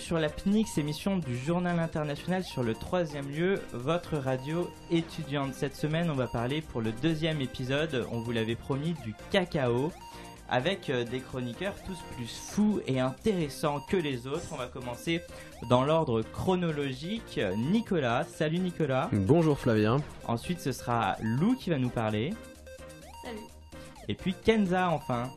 sur la PNIX, émission du Journal International sur le troisième lieu, votre radio étudiante. Cette semaine, on va parler pour le deuxième épisode, on vous l'avait promis, du cacao, avec euh, des chroniqueurs tous plus fous et intéressants que les autres. On va commencer dans l'ordre chronologique. Nicolas, salut Nicolas. Bonjour Flavien. Ensuite, ce sera Lou qui va nous parler. Salut. Et puis Kenza, enfin.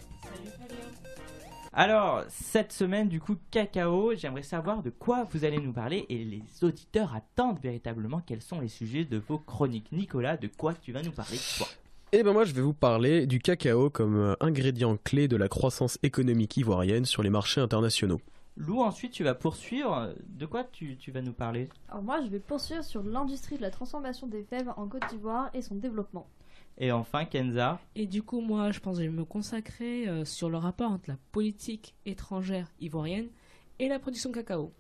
Alors, cette semaine, du coup, cacao, j'aimerais savoir de quoi vous allez nous parler et les auditeurs attendent véritablement quels sont les sujets de vos chroniques. Nicolas, de quoi tu vas nous parler toi? Eh ben moi je vais vous parler du cacao comme euh, ingrédient clé de la croissance économique ivoirienne sur les marchés internationaux. Lou, ensuite, tu vas poursuivre. De quoi tu, tu vas nous parler? Alors moi, je vais poursuivre sur l'industrie de la transformation des fèves en Côte d'Ivoire et son développement. Et enfin, Kenza. Et du coup, moi, je pense que je vais me consacrer euh, sur le rapport entre la politique étrangère ivoirienne et la production de cacao.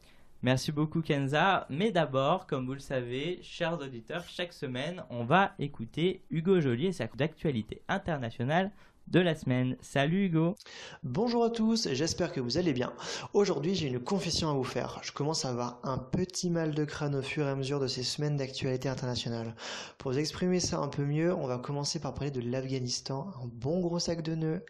Merci beaucoup, Kenza. Mais d'abord, comme vous le savez, chers auditeurs, chaque semaine, on va écouter Hugo Joly et sa d'actualité internationale de la semaine. Salut Hugo. Bonjour à tous, j'espère que vous allez bien. Aujourd'hui, j'ai une confession à vous faire. Je commence à avoir un petit mal de crâne au fur et à mesure de ces semaines d'actualité internationale. Pour vous exprimer ça un peu mieux, on va commencer par parler de l'Afghanistan, un bon gros sac de nœuds.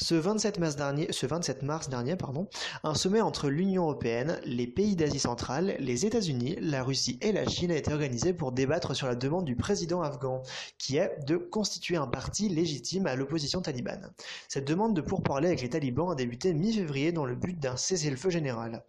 Ce 27 mars dernier, ce 27 mars dernier pardon, un sommet entre l'Union européenne, les pays d'Asie centrale, les États-Unis, la Russie et la Chine a été organisé pour débattre sur la demande du président afghan, qui est de constituer un parti légitime à l'opposition talibane. Cette demande de pourparler avec les talibans a débuté mi-février dans le but d'un cessez-le-feu général.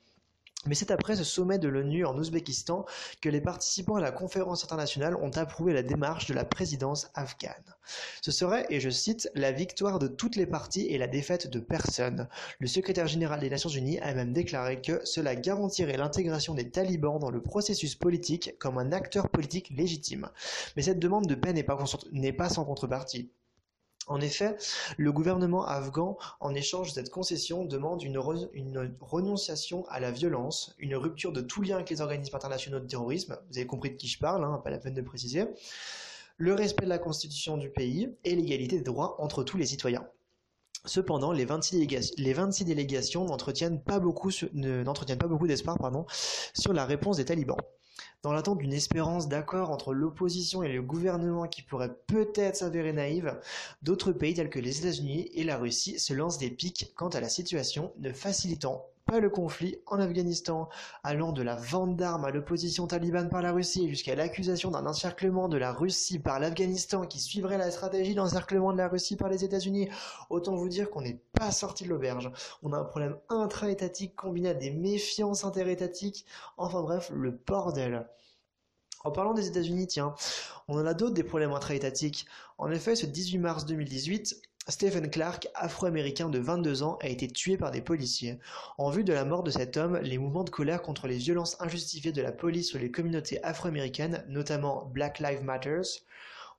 Mais c'est après ce sommet de l'ONU en Ouzbékistan que les participants à la conférence internationale ont approuvé la démarche de la présidence afghane. Ce serait, et je cite, la victoire de toutes les parties et la défaite de personne. Le secrétaire général des Nations Unies a même déclaré que cela garantirait l'intégration des talibans dans le processus politique comme un acteur politique légitime. Mais cette demande de paix n'est pas sans contrepartie. En effet, le gouvernement afghan, en échange de cette concession, demande une, renonciation à la violence, une rupture de tout lien avec les organismes internationaux de terrorisme, vous avez compris de qui je parle, hein, pas la peine de préciser, le respect de la constitution du pays et l'égalité des droits entre tous les citoyens. Cependant, les 26, délégations, les 26 délégations n'entretiennent pas beaucoup, pas beaucoup d'espoir sur la réponse des talibans. Dans l'attente d'une espérance d'accord entre l'opposition et le gouvernement qui pourrait peut-être s'avérer naïve, d'autres pays tels que les États-Unis et la Russie se lancent des pics quant à la situation, ne facilitant pas le conflit en Afghanistan, allant de la vente d'armes à l'opposition talibane par la Russie jusqu'à l'accusation d'un encerclement de la Russie par l'Afghanistan qui suivrait la stratégie d'encerclement de la Russie par les États-Unis. Autant vous dire qu'on n'est pas sorti de l'auberge. On a un problème intra-étatique combiné à des méfiances interétatiques. Enfin bref, le bordel. En parlant des États-Unis, tiens, on en a d'autres des problèmes intra-étatiques. En effet, ce 18 mars 2018, Stephen Clark, afro-américain de 22 ans, a été tué par des policiers. En vue de la mort de cet homme, les mouvements de colère contre les violences injustifiées de la police sur les communautés afro-américaines, notamment Black Lives Matter,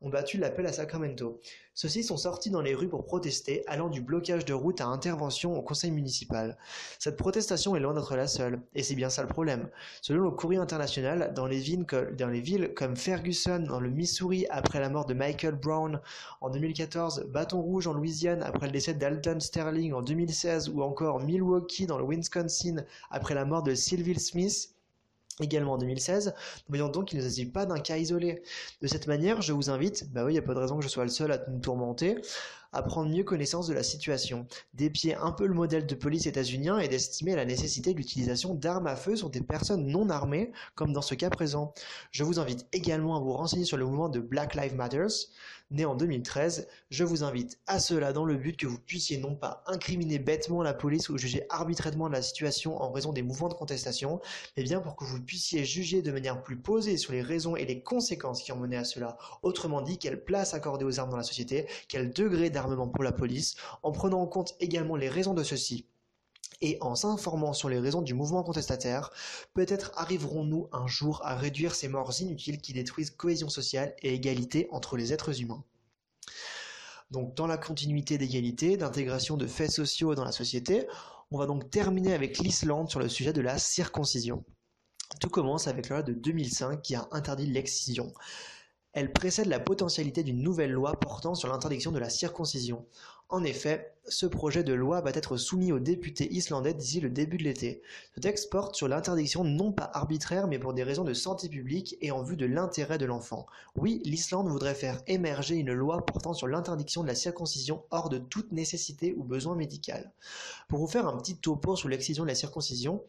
ont battu l'appel à Sacramento. Ceux-ci sont sortis dans les rues pour protester, allant du blocage de route à intervention au conseil municipal. Cette protestation est loin d'être la seule, et c'est bien ça le problème. Selon le courrier international, dans les, villes, comme Ferguson dans le Missouri après la mort de Michael Brown en 2014, Bâton Rouge en Louisiane après le décès d'Alton Sterling en 2016 ou encore Milwaukee dans le Wisconsin après la mort de Sylvie Smith, également en 2016. Nous voyons donc qu'il ne s'agit pas d'un cas isolé. De cette manière, je vous invite, bah oui, il n'y a pas de raison que je sois le seul à nous tourmenter, à prendre mieux connaissance de la situation, d'épier un peu le modèle de police états-unien et d'estimer la nécessité de l'utilisation d'armes à feu sur des personnes non armées, comme dans ce cas présent. Je vous invite également à vous renseigner sur le mouvement de Black Lives Matter, né en 2013. Je vous invite à cela dans le but que vous puissiez non pas incriminer bêtement la police ou juger arbitrairement la situation en raison des mouvements de contestation, mais bien pour que vous puissiez juger de manière plus posée sur les raisons et les conséquences qui ont mené à cela. Autrement dit, quelle place accorder aux armes dans la société, quel degré d'armement pour la police, en prenant en compte également les raisons de ceci et en s'informant sur les raisons du mouvement contestataire, peut-être arriverons-nous un jour à réduire ces morts inutiles qui détruisent cohésion sociale et égalité entre les êtres humains. Donc dans la continuité d'égalité, d'intégration de faits sociaux dans la société, on va donc terminer avec l'Islande sur le sujet de la circoncision. Tout commence avec la loi de 2005 qui a interdit l'excision. Elle précède la potentialité d'une nouvelle loi portant sur l'interdiction de la circoncision. En effet, ce projet de loi va être soumis aux députés islandais d'ici le début de l'été. Ce texte porte sur l'interdiction non pas arbitraire mais pour des raisons de santé publique et en vue de l'intérêt de l'enfant. Oui, l'Islande voudrait faire émerger une loi portant sur l'interdiction de la circoncision hors de toute nécessité ou besoin médical. Pour vous faire un petit topo sur l'excision de la circoncision,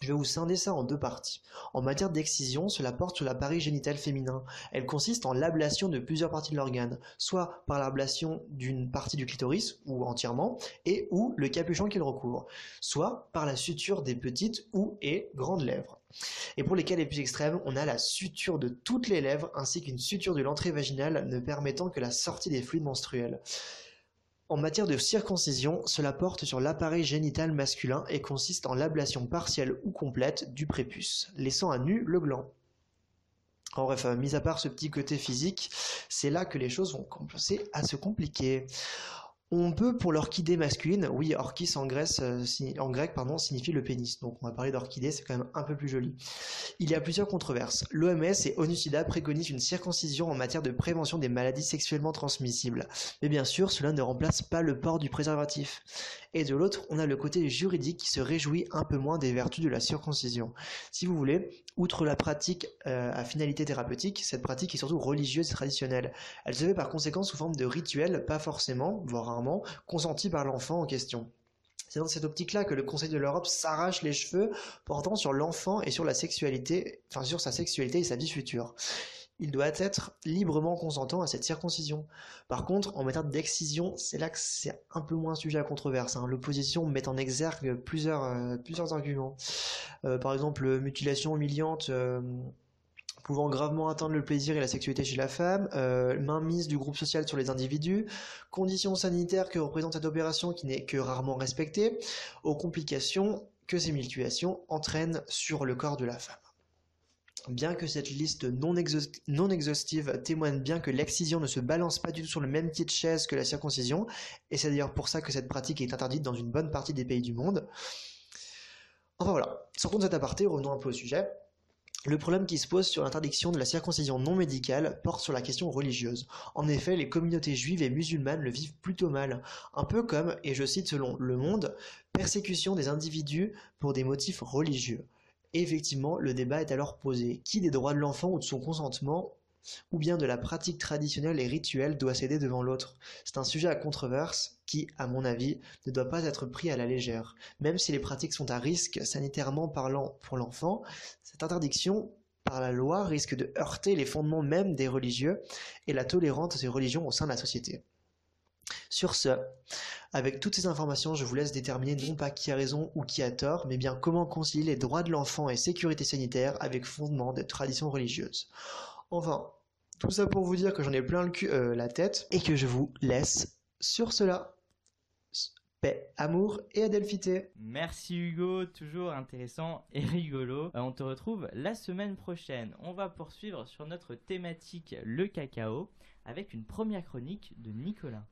je vais vous scinder ça en deux parties. En matière d'excision, cela porte sur l'appareil génital féminin. Elle consiste en l'ablation de plusieurs parties de l'organe, soit par l'ablation d'une partie du clitoris, ou entièrement, et ou le capuchon qu'il recouvre, soit par la suture des petites ou et grandes lèvres. Et pour les cas les plus extrêmes, on a la suture de toutes les lèvres ainsi qu'une suture de l'entrée vaginale ne permettant que la sortie des fluides menstruels. En matière de circoncision, cela porte sur l'appareil génital masculin et consiste en l'ablation partielle ou complète du prépuce, laissant à nu le gland. En bref, euh, mis à part ce petit côté physique, c'est là que les choses vont commencer à se compliquer. On peut pour l'orchidée masculine, oui, orchis en, Grèce, euh, en grec pardon, signifie le pénis, donc on va parler d'orchidée, c'est quand même un peu plus joli. Il y a plusieurs controverses. L'OMS et ONU-SIDA préconisent une circoncision en matière de prévention des maladies sexuellement transmissibles. Mais bien sûr, cela ne remplace pas le port du préservatif. Et de l'autre, on a le côté juridique qui se réjouit un peu moins des vertus de la circoncision. Si vous voulez, outre la pratique euh, à finalité thérapeutique, cette pratique est surtout religieuse et traditionnelle. Elle se fait par conséquent sous forme de rituel, pas forcément, voire rarement, consenti par l'enfant en question. C'est dans cette optique-là que le Conseil de l'Europe s'arrache les cheveux portant sur l'enfant et sur la sexualité, enfin sur sa sexualité et sa vie future il doit être librement consentant à cette circoncision. Par contre, en matière d'excision, c'est là que c'est un peu moins sujet à controverse. Hein. L'opposition met en exergue plusieurs, euh, arguments. Euh, par exemple, mutilation humiliante euh, pouvant gravement atteindre le plaisir et la sexualité chez la femme, mainmise du groupe social sur les individus, conditions sanitaires que représente cette opération qui n'est que rarement respectée, aux complications que ces mutilations entraînent sur le corps de la femme. Bien que cette liste non, exhaustive témoigne bien que l'excision ne se balance pas du tout sur le même pied de chaise que la circoncision, et c'est d'ailleurs pour ça que cette pratique est interdite dans une bonne partie des pays du monde. Enfin voilà, sortons de cet aparté, revenons un peu au sujet. Le problème qui se pose sur l'interdiction de la circoncision non médicale porte sur la question religieuse. En effet, les communautés juives et musulmanes le vivent plutôt mal, un peu comme, et je cite selon Le Monde, persécution des individus pour des motifs religieux effectivement, le débat est alors posé. Qui des droits de l'enfant ou de son consentement ou bien de la pratique traditionnelle et rituelle doit céder devant l'autre? C'est un sujet à controverse qui, à mon avis, ne doit pas être pris à la légère. Même si les pratiques sont à risque sanitairement parlant pour l'enfant, cette interdiction par la loi risque de heurter les fondements même des religieux et la tolérance de ces religions au sein de la société. Sur ce, avec toutes ces informations, je vous laisse déterminer non pas qui a raison ou qui a tort, mais bien comment concilier les droits de l'enfant et sécurité sanitaire avec fondement des traditions religieuses. Enfin, tout ça pour vous dire que j'en ai plein le cul, euh, la tête, et que je vous laisse sur cela. Paix, amour et adelphité. Merci Hugo, toujours intéressant et rigolo. Euh, on te retrouve la semaine prochaine. On va poursuivre sur notre thématique le cacao avec une première chronique de Nicolas.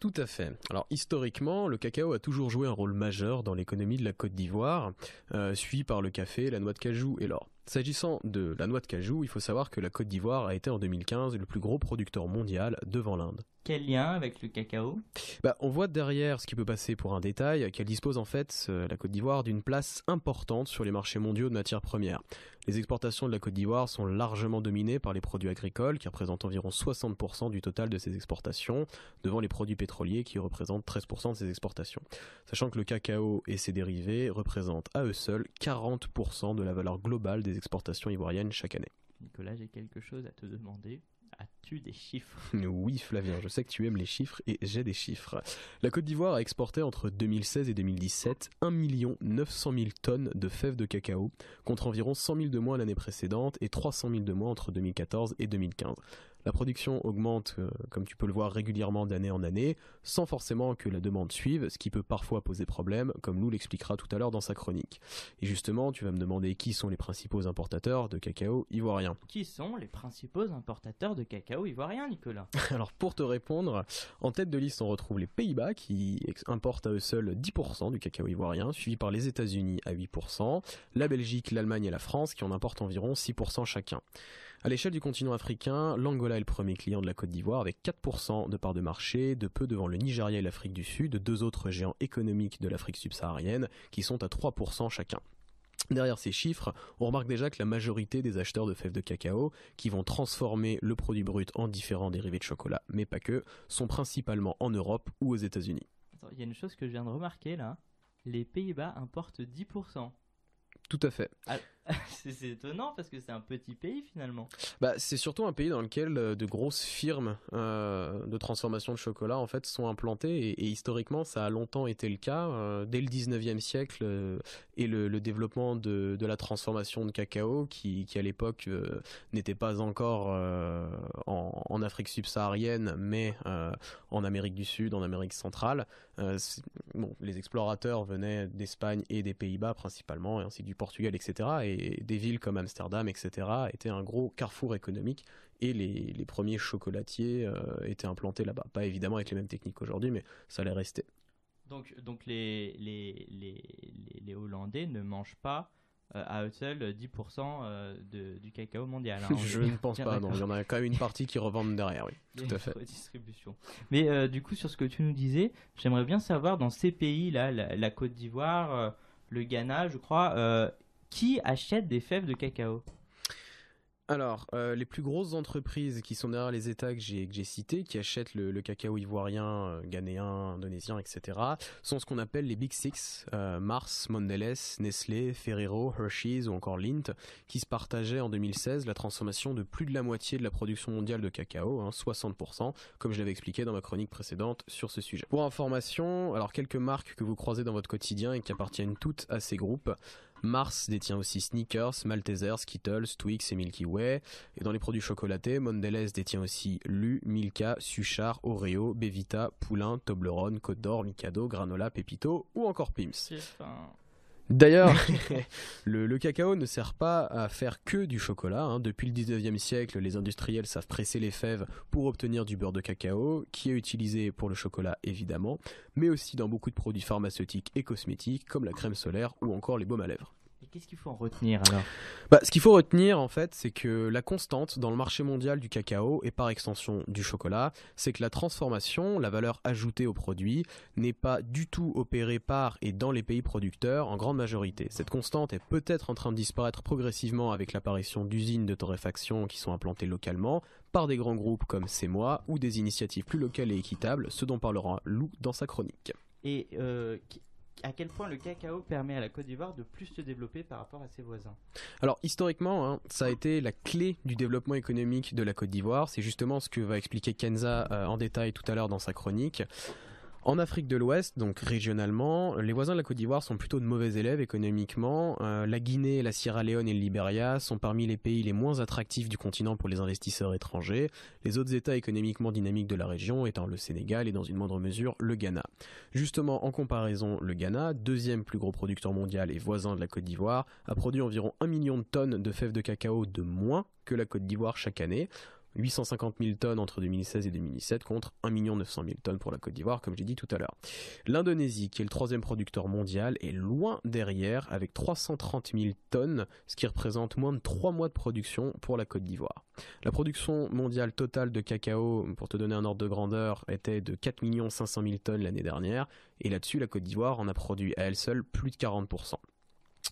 Tout à fait. Alors historiquement, le cacao a toujours joué un rôle majeur dans l'économie de la Côte d'Ivoire, euh, suivi par le café, la noix de cajou et l'or. S'agissant de la noix de cajou, il faut savoir que la Côte d'Ivoire a été en 2015 le plus gros producteur mondial devant l'Inde. Quel lien avec le cacao? Bah, On voit derrière ce qui peut passer pour un détail qu'elle dispose en fait, euh, la Côte d'Ivoire, d'une place importante sur les marchés mondiaux de matières premières. Les exportations de la Côte d'Ivoire sont largement dominées par les produits agricoles qui représentent environ 60% du total de ses exportations, devant les produits pétroliers qui représentent 13% de ses exportations. Sachant que le cacao et ses dérivés représentent à eux seuls 40% de la valeur globale des exportations ivoiriennes chaque année. Nicolas, j'ai quelque chose à te demander. As-tu des chiffres? Oui, Flavien, je sais que tu aimes les chiffres et j'ai des chiffres. La Côte d'Ivoire a exporté entre 2016 et 2017 1 900 000 tonnes de fèves de cacao, contre environ 100 000 de moins l'année précédente et 300 000 de moins entre 2014 et 2015. La production augmente, euh, comme tu peux le voir régulièrement d'année en année, sans forcément que la demande suive, ce qui peut parfois poser problème, comme Lou l'expliquera tout à l'heure dans sa chronique. Et justement, tu vas me demander qui sont les principaux importateurs de cacao ivoirien. Qui sont les principaux importateurs de cacao ivoirien, Nicolas? Alors pour te répondre, en tête de liste on retrouve les Pays-Bas qui importent à eux seuls 10% du cacao ivoirien, suivi par les États-Unis à 8%, la Belgique, l'Allemagne et la France qui en importent environ 6% chacun. À l'échelle du continent africain, l'Angola est le premier client de la Côte d'Ivoire avec 4% de part de marché, de peu devant le Nigeria et l'Afrique du Sud, deux autres géants économiques de l'Afrique subsaharienne qui sont à 3% chacun. Derrière ces chiffres, on remarque déjà que la majorité des acheteurs de fèves de cacao, qui vont transformer le produit brut en différents dérivés de chocolat, mais pas que, sont principalement en Europe ou aux États-Unis. Il y a une chose que je viens de remarquer là. Les Pays-Bas importent 10%. Tout à fait. Ah, c'est étonnant parce que c'est un petit pays finalement. Bah, c'est surtout un pays dans lequel euh, de grosses firmes euh, de transformation de chocolat en fait sont implantées et, historiquement ça a longtemps été le cas. Euh, dès le 19e siècle et le, développement de, la transformation de cacao qui, à l'époque n'était pas encore en, Afrique subsaharienne mais en Amérique du Sud, en Amérique centrale. bon, les explorateurs venaient d'Espagne et des Pays-Bas principalement et ainsi du Portugal etc. Et des villes comme Amsterdam, etc., étaient un gros carrefour économique. Et les, premiers chocolatiers euh, étaient implantés là-bas. Pas évidemment avec les mêmes techniques aujourd'hui, mais ça allait rester. Donc, donc les, les, les, les Hollandais ne mangent pas euh, à eux seuls 10% euh, de, du cacao mondial. Hein, Je ne pense pas, non. Il y en a quand même une partie qui revendent derrière, oui. Tout à fait. Distribution. Mais du coup, sur ce que tu nous disais, j'aimerais bien savoir dans ces pays-là, la, Côte d'Ivoire, le Ghana, je crois, qui achète des fèves de cacao alors, euh, les plus grosses entreprises qui sont derrière les États que j'ai cités, qui achètent le, cacao ivoirien, euh, ghanéen, indonésien, etc., sont ce qu'on appelle les Big Six, euh, Mars, Mondelez, Nestlé, Ferrero, Hershey's ou encore Lindt, qui se partageaient en 2016 la transformation de plus de la moitié de la production mondiale de cacao, 60%, hein, comme je l'avais expliqué dans ma chronique précédente sur ce sujet. Pour information, alors quelques marques que vous croisez dans votre quotidien et qui appartiennent toutes à ces groupes, Mars détient aussi Sneakers, Malteser, Skittles, Twix et Milky Way. Et dans les produits chocolatés, Mondelez détient aussi Lu, Milka, Suchard, Oreo, Bevita, Poulain, Toblerone, Côte d'Or, Mikado, Granola, Pepito ou encore Pims. D'ailleurs, le, cacao ne sert pas à faire que du chocolat. Hein. Depuis le 19e siècle, les industriels savent presser les fèves pour obtenir du beurre de cacao, qui est utilisé pour le chocolat évidemment, mais aussi dans beaucoup de produits pharmaceutiques et cosmétiques comme la crème solaire ou encore les baumes à lèvres qu'est-ce qu'il faut en retenir alors bah, Ce qu'il faut retenir en fait, c'est que la constante dans le marché mondial du cacao et par extension du chocolat, c'est que la transformation, la valeur ajoutée au produit, n'est pas du tout opérée par et dans les pays producteurs en grande majorité. Cette constante est peut-être en train de disparaître progressivement avec l'apparition d'usines de torréfaction qui sont implantées localement par des grands groupes comme C'est moi ou des initiatives plus locales et équitables, ce dont parlera Lou dans sa chronique. Et euh, à quel point le cacao permet à la Côte d'Ivoire de plus se développer par rapport à ses voisins Alors historiquement, hein, ça a été la clé du développement économique de la Côte d'Ivoire. C'est justement ce que va expliquer Kenza euh, en détail tout à l'heure dans sa chronique. En Afrique de l'Ouest, donc régionalement, les voisins de la Côte d'Ivoire sont plutôt de mauvais élèves économiquement. Euh, la Guinée, la Sierra Leone et le Liberia sont parmi les pays les moins attractifs du continent pour les investisseurs étrangers. Les autres États économiquement dynamiques de la région étant le Sénégal et dans une moindre mesure le Ghana. Justement, en comparaison, le Ghana, deuxième plus gros producteur mondial et voisin de la Côte d'Ivoire, a produit environ 1 million de tonnes de fèves de cacao de moins que la Côte d'Ivoire chaque année. 850 000 tonnes entre 2016 et 2017 contre 1 900 000 tonnes pour la Côte d'Ivoire, comme j'ai dit tout à l'heure. L'Indonésie, qui est le troisième producteur mondial, est loin derrière avec 330 000 tonnes, ce qui représente moins de 3 mois de production pour la Côte d'Ivoire. La production mondiale totale de cacao, pour te donner un ordre de grandeur, était de 4 500 000 tonnes l'année dernière, et là-dessus, la Côte d'Ivoire en a produit à elle seule plus de 40%.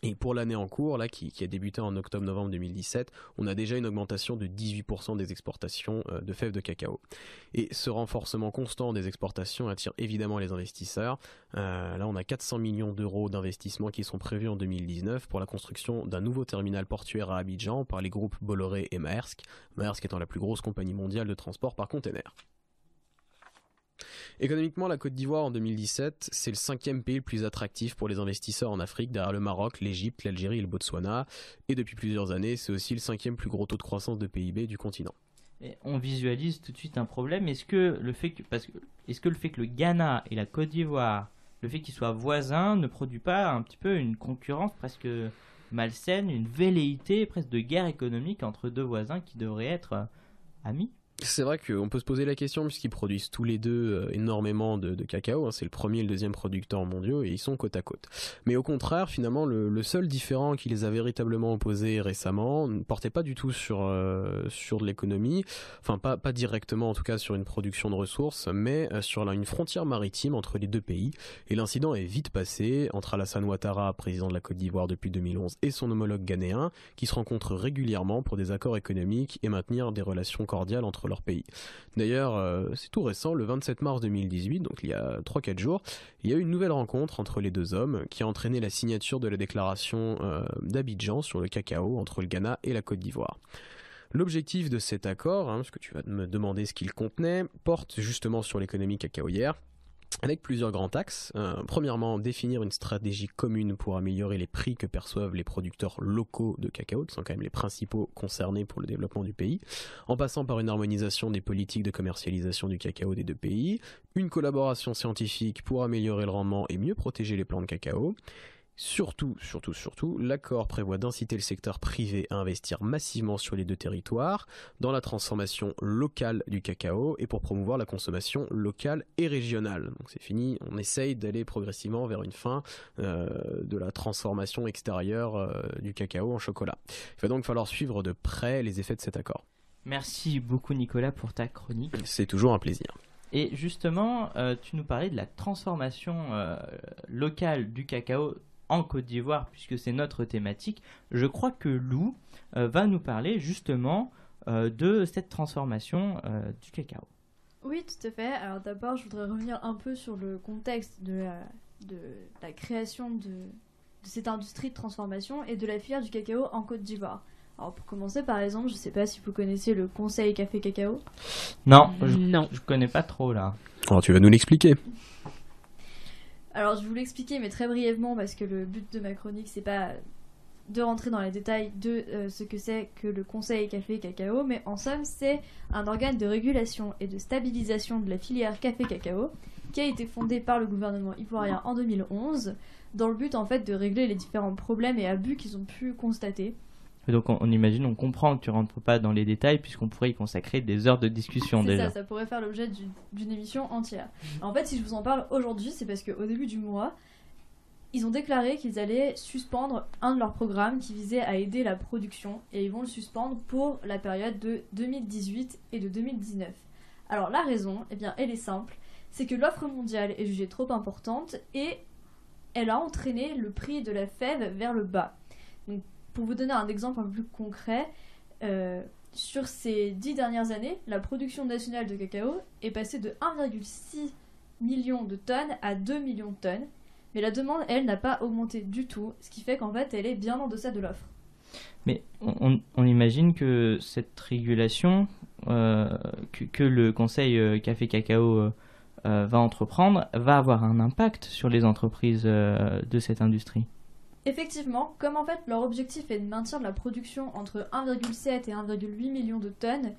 Et pour l'année en cours, là, qui, a débuté en octobre-novembre 2017, on a déjà une augmentation de 18% des exportations euh, de fèves de cacao. Et ce renforcement constant des exportations attire évidemment les investisseurs. Euh, là, on a 400 millions d'euros d'investissements qui sont prévus en 2019 pour la construction d'un nouveau terminal portuaire à Abidjan par les groupes Bolloré et Maersk. Maersk étant la plus grosse compagnie mondiale de transport par container. Économiquement, la Côte d'Ivoire en 2017, c'est le cinquième pays le plus attractif pour les investisseurs en Afrique, derrière le Maroc, l'Égypte, l'Algérie et le Botswana. Et depuis plusieurs années, c'est aussi le cinquième plus gros taux de croissance de PIB du continent. On visualise tout de suite un problème. Est-ce que le fait que parce que est-ce que le fait que le Ghana et la Côte d'Ivoire, le fait qu'ils soient voisins, ne produit pas un petit peu une concurrence presque malsaine, une velléité presque de guerre économique entre deux voisins qui devraient être euh, amis? C'est vrai qu'on peut se poser la question puisqu'ils produisent tous les deux euh, énormément de, cacao. Hein. c'est le premier et le deuxième producteur mondiaux et ils sont côte à côte. Mais au contraire, finalement, le, seul différent qui les a véritablement opposés récemment ne portait pas du tout sur euh, sur de l'économie, enfin pas pas directement en tout cas sur une production de ressources, mais euh, sur une frontière maritime entre les deux pays. Et l'incident est vite passé entre Alassane Ouattara, président de la Côte d'Ivoire depuis 2011, et son homologue ghanéen, qui se rencontrent régulièrement pour des accords économiques et maintenir des relations cordiales entre D'ailleurs, euh, c'est tout récent, le 27 mars 2018, donc il y a 3-4 jours, il y a eu une nouvelle rencontre entre les deux hommes qui a entraîné la signature de la déclaration euh, d'Abidjan sur le cacao entre le Ghana et la Côte d'Ivoire. L'objectif de cet accord, hein, parce que tu vas me demander ce qu'il contenait, porte justement sur l'économie cacaoyère avec plusieurs grands axes. Euh, premièrement, définir une stratégie commune pour améliorer les prix que perçoivent les producteurs locaux de cacao, qui sont quand même les principaux concernés pour le développement du pays, en passant par une harmonisation des politiques de commercialisation du cacao des deux pays, une collaboration scientifique pour améliorer le rendement et mieux protéger les plants de cacao, Surtout, surtout, surtout, l'accord prévoit d'inciter le secteur privé à investir massivement sur les deux territoires dans la transformation locale du cacao et pour promouvoir la consommation locale et régionale. Donc c'est fini, on essaye d'aller progressivement vers une fin euh, de la transformation extérieure euh, du cacao en chocolat. Il va donc falloir suivre de près les effets de cet accord. Merci beaucoup Nicolas pour ta chronique. C'est toujours un plaisir. Et justement, euh, tu nous parlais de la transformation locale du cacao en Côte d'Ivoire, puisque c'est notre thématique, je crois que Lou euh, va nous parler justement euh, de cette transformation euh, du cacao. Oui, tout à fait. Alors d'abord, je voudrais revenir un peu sur le contexte de la, de la création de, cette industrie de transformation et de la filière du cacao en Côte d'Ivoire. Alors pour commencer, par exemple, je ne sais pas si vous connaissez le Conseil Café Cacao. Non, je, non. je connais pas trop là. Alors tu vas nous l'expliquer? Alors je vous l'expliquer, mais très brièvement, parce que le but de ma chronique, c'est pas de rentrer dans les détails de euh, ce que c'est que le Conseil Café Cacao, mais en somme, c'est un organe de régulation et de stabilisation de la filière Café Cacao qui a été fondé par le gouvernement ivoirien en 2011 dans le but en fait de régler les différents problèmes et abus qu'ils ont pu constater donc on, imagine, on comprend que tu rentres pas dans les détails puisqu'on pourrait y consacrer des heures de discussion déjà. Ça, ça pourrait faire l'objet d'une émission entière. En fait, si je vous en parle aujourd'hui, c'est parce qu'au début du mois, ils ont déclaré qu'ils allaient suspendre un de leurs programmes qui visait à aider la production et ils vont le suspendre pour la période de 2018 et de 2019. Alors la raison, eh bien, elle est simple, c'est que l'offre mondiale est jugée trop importante et elle a entraîné le prix de la fève vers le bas. Donc pour vous donner un exemple un peu plus concret, euh, sur ces dix dernières années, la production nationale de cacao est passée de 1,6 million de tonnes à 2 millions de tonnes. Mais la demande, elle, n'a pas augmenté du tout, ce qui fait qu'en fait, elle est bien en deçà de l'offre. Mais on, imagine que cette régulation euh, que, le Conseil euh, Café Cacao va entreprendre va avoir un impact sur les entreprises de cette industrie. Effectivement, comme en fait leur objectif est de maintenir la production entre 1,7 et 1,8 millions de tonnes,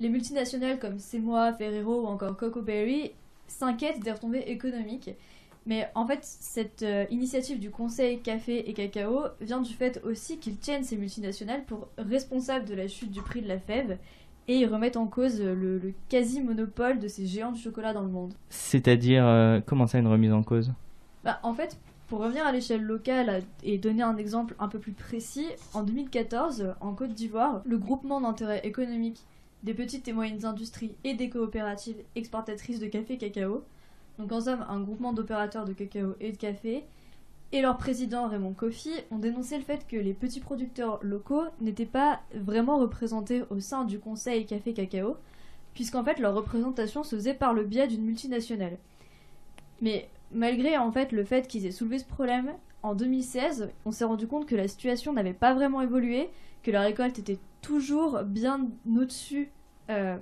les multinationales comme Semois, Ferrero ou encore Coco Berry s'inquiètent des retombées économiques. Mais en fait, cette euh, initiative du Conseil Café et Cacao vient du fait aussi qu'ils tiennent ces multinationales pour responsables de la chute du prix de la fève et ils remettent en cause le, quasi-monopole de ces géants du chocolat dans le monde. C'est-à-dire, euh, comment ça une remise en cause? Bah, En fait, pour revenir à l'échelle locale et donner un exemple un peu plus précis, en 2014, en Côte d'Ivoire, le groupement d'intérêt économique des petites et moyennes industries et des coopératives exportatrices de café cacao, donc en somme un groupement d'opérateurs de cacao et de café, et leur président Raymond Kofi ont dénoncé le fait que les petits producteurs locaux n'étaient pas vraiment représentés au sein du conseil café cacao, puisqu'en fait leur représentation se faisait par le biais d'une multinationale. Mais malgré en fait le fait qu'ils aient soulevé ce problème, en 2016, on s'est rendu compte que la situation n'avait pas vraiment évolué, que la récolte était toujours bien au-dessus euh,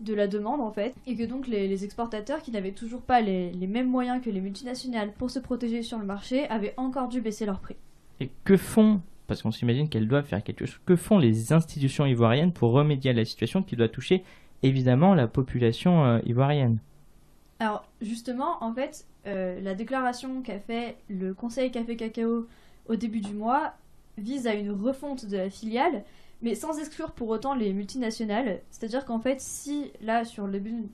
de la demande en fait, et que donc les, exportateurs qui n'avaient toujours pas les, mêmes moyens que les multinationales pour se protéger sur le marché avaient encore dû baisser leur prix. Et que font parce qu'on s'imagine qu'elles doivent faire quelque chose. Que font les institutions ivoiriennes pour remédier à la situation qui doit toucher évidemment la population euh, ivoirienne? Alors justement, en fait, euh, la déclaration qu'a fait le Conseil Café Cacao au début du mois vise à une refonte de la filiale, mais sans exclure pour autant les multinationales. C'est-à-dire qu'en fait, si là, sur le but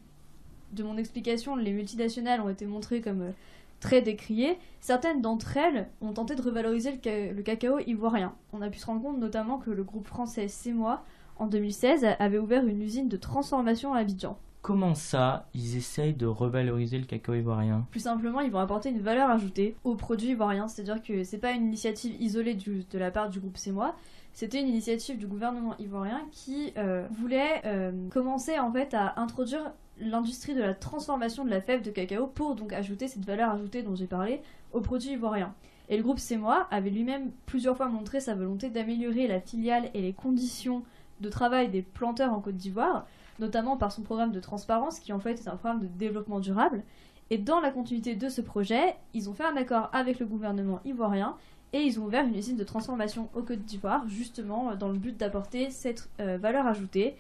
de mon explication, les multinationales ont été montrées comme euh, très décriées, certaines d'entre elles ont tenté de revaloriser le, ca- le cacao ivoirien. On a pu se rendre compte notamment que le groupe français CEMOA, en 2016, avait ouvert une usine de transformation à Abidjan. Comment ça, ils essayent de revaloriser le cacao ivoirien? Plus simplement, ils vont apporter une valeur ajoutée aux produits ivoiriens. C'est-à-dire que c'est pas une initiative isolée de la part du groupe CEMOA, c'était une initiative du gouvernement ivoirien qui euh, voulait euh, commencer en fait à introduire l'industrie de la transformation de la fève de cacao pour donc ajouter cette valeur ajoutée dont j'ai parlé aux produits ivoiriens. Et le groupe CEMOA avait lui-même plusieurs fois montré sa volonté d'améliorer la filiale et les conditions de travail des planteurs en Côte d'Ivoire, notamment par son programme de transparence qui en fait est un programme de développement durable. Et dans la continuité de ce projet, ils ont fait un accord avec le gouvernement ivoirien et ils ont ouvert une usine de transformation au Côte d'Ivoire, justement euh, dans le but d'apporter cette euh, valeur ajoutée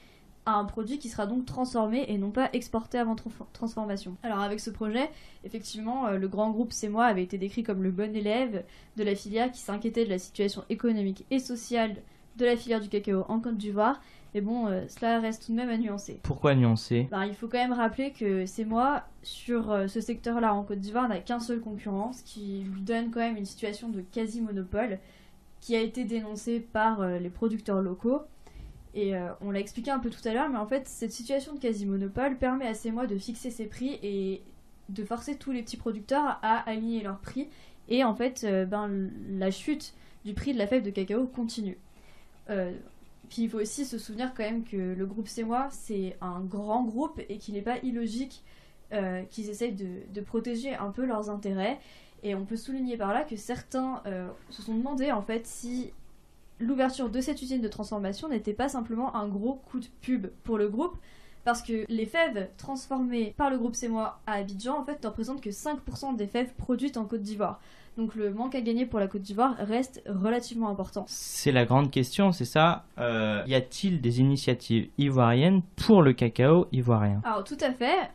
à un produit qui sera donc transformé et non pas exporté avant tran- transformation. Alors avec ce projet, effectivement, euh, le grand groupe CEMOA avait été décrit comme le bon élève de la filière qui s'inquiétait de la situation économique et sociale de la filière du cacao en Côte d'Ivoire. Mais bon, euh, cela reste tout de même à nuancer. Pourquoi nuancer? Ben, il faut quand même rappeler que c'est moi, sur euh, ce secteur-là en Côte d'Ivoire, n'a qu'un seul concurrent, ce qui lui donne quand même une situation de quasi-monopole qui a été dénoncée par euh, les producteurs locaux. Et on l'a expliqué un peu tout à l'heure, mais en fait, cette situation de quasi-monopole permet à ces mois de fixer ses prix et de forcer tous les petits producteurs à aligner leurs prix. Et en fait, ben, la chute du prix de la fève de cacao continue. Euh, puis il faut aussi se souvenir quand même que le groupe CEMOA, c'est un grand groupe et qu'il n'est pas illogique euh, qu'ils essayent de, de protéger un peu leurs intérêts. Et on peut souligner par là que certains euh, se sont demandé en fait si l'ouverture de cette usine de transformation n'était pas simplement un gros coup de pub pour le groupe. Parce que les fèves transformées par le groupe CEMOA à Abidjan, en fait, ne représentent que 5% des fèves produites en Côte d'Ivoire. Donc le manque à gagner pour la Côte d'Ivoire reste relativement important. C'est la grande question, c'est ça. Euh, y a-t-il des initiatives ivoiriennes pour le cacao ivoirien? Alors tout à fait,